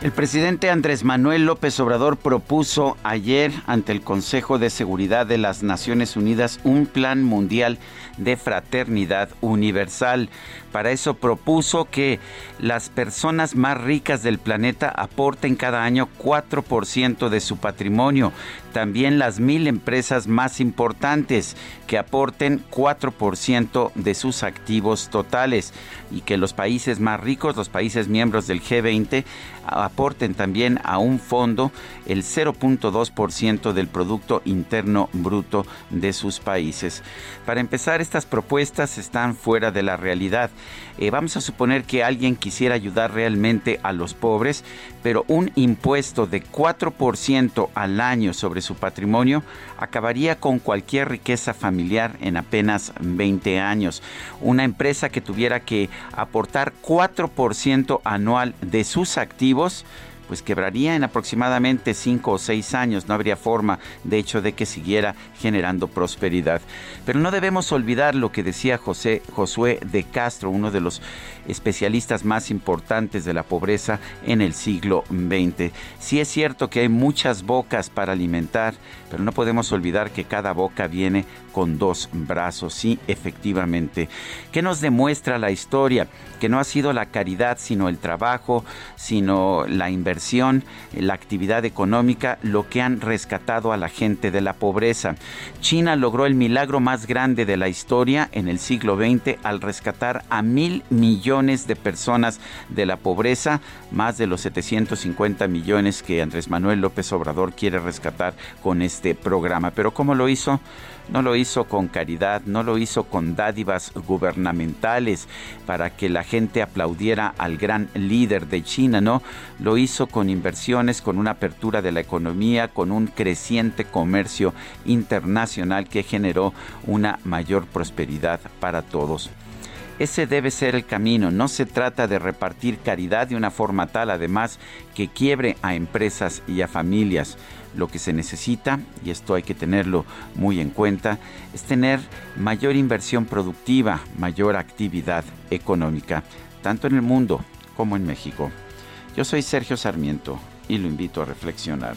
El presidente Andrés Manuel López Obrador propuso ayer ante el Consejo de Seguridad de las Naciones Unidas un plan mundial de fraternidad universal. Para eso propuso que las personas más ricas del planeta aporten cada año 4% de su patrimonio. También las mil empresas más importantes que aporten 4% de sus activos totales y que los países más ricos, los países miembros del G20, aporten también a un fondo el 0.2% del Producto Interno Bruto de sus países. Para empezar, estas propuestas están fuera de la realidad. Eh, vamos a suponer que alguien quisiera ayudar realmente a los pobres, pero un impuesto de 4% al año sobre su patrimonio acabaría con cualquier riqueza familiar en apenas 20 años. Una empresa que tuviera que aportar 4% anual de sus activos, pues quebraría en aproximadamente cinco o seis años. No habría forma, de hecho, de que siguiera generando prosperidad. Pero no debemos olvidar lo que decía José Josué de Castro, uno de los especialistas más importantes de la pobreza en el siglo XX. Sí es cierto que hay muchas bocas para alimentar, pero no podemos olvidar que cada boca viene con dos brazos, sí, efectivamente. ¿Qué nos demuestra la historia? Que no ha sido la caridad, sino el trabajo, sino la inversión, la actividad económica, lo que han rescatado a la gente de la pobreza. China logró el milagro más grande de la historia en el siglo XX al rescatar a mil millones de personas de la pobreza, más de los 750 millones que Andrés Manuel López Obrador quiere rescatar con este programa. Pero ¿cómo lo hizo? No lo hizo con caridad, no lo hizo con dádivas gubernamentales para que la gente aplaudiera al gran líder de China, no, lo hizo con inversiones, con una apertura de la economía, con un creciente comercio internacional que generó una mayor prosperidad para todos. Ese debe ser el camino. No se trata de repartir caridad de una forma tal, además, que quiebre a empresas y a familias. Lo que se necesita, y esto hay que tenerlo muy en cuenta, es tener mayor inversión productiva, mayor actividad económica, tanto en el mundo como en México. Yo soy Sergio Sarmiento y lo invito a reflexionar.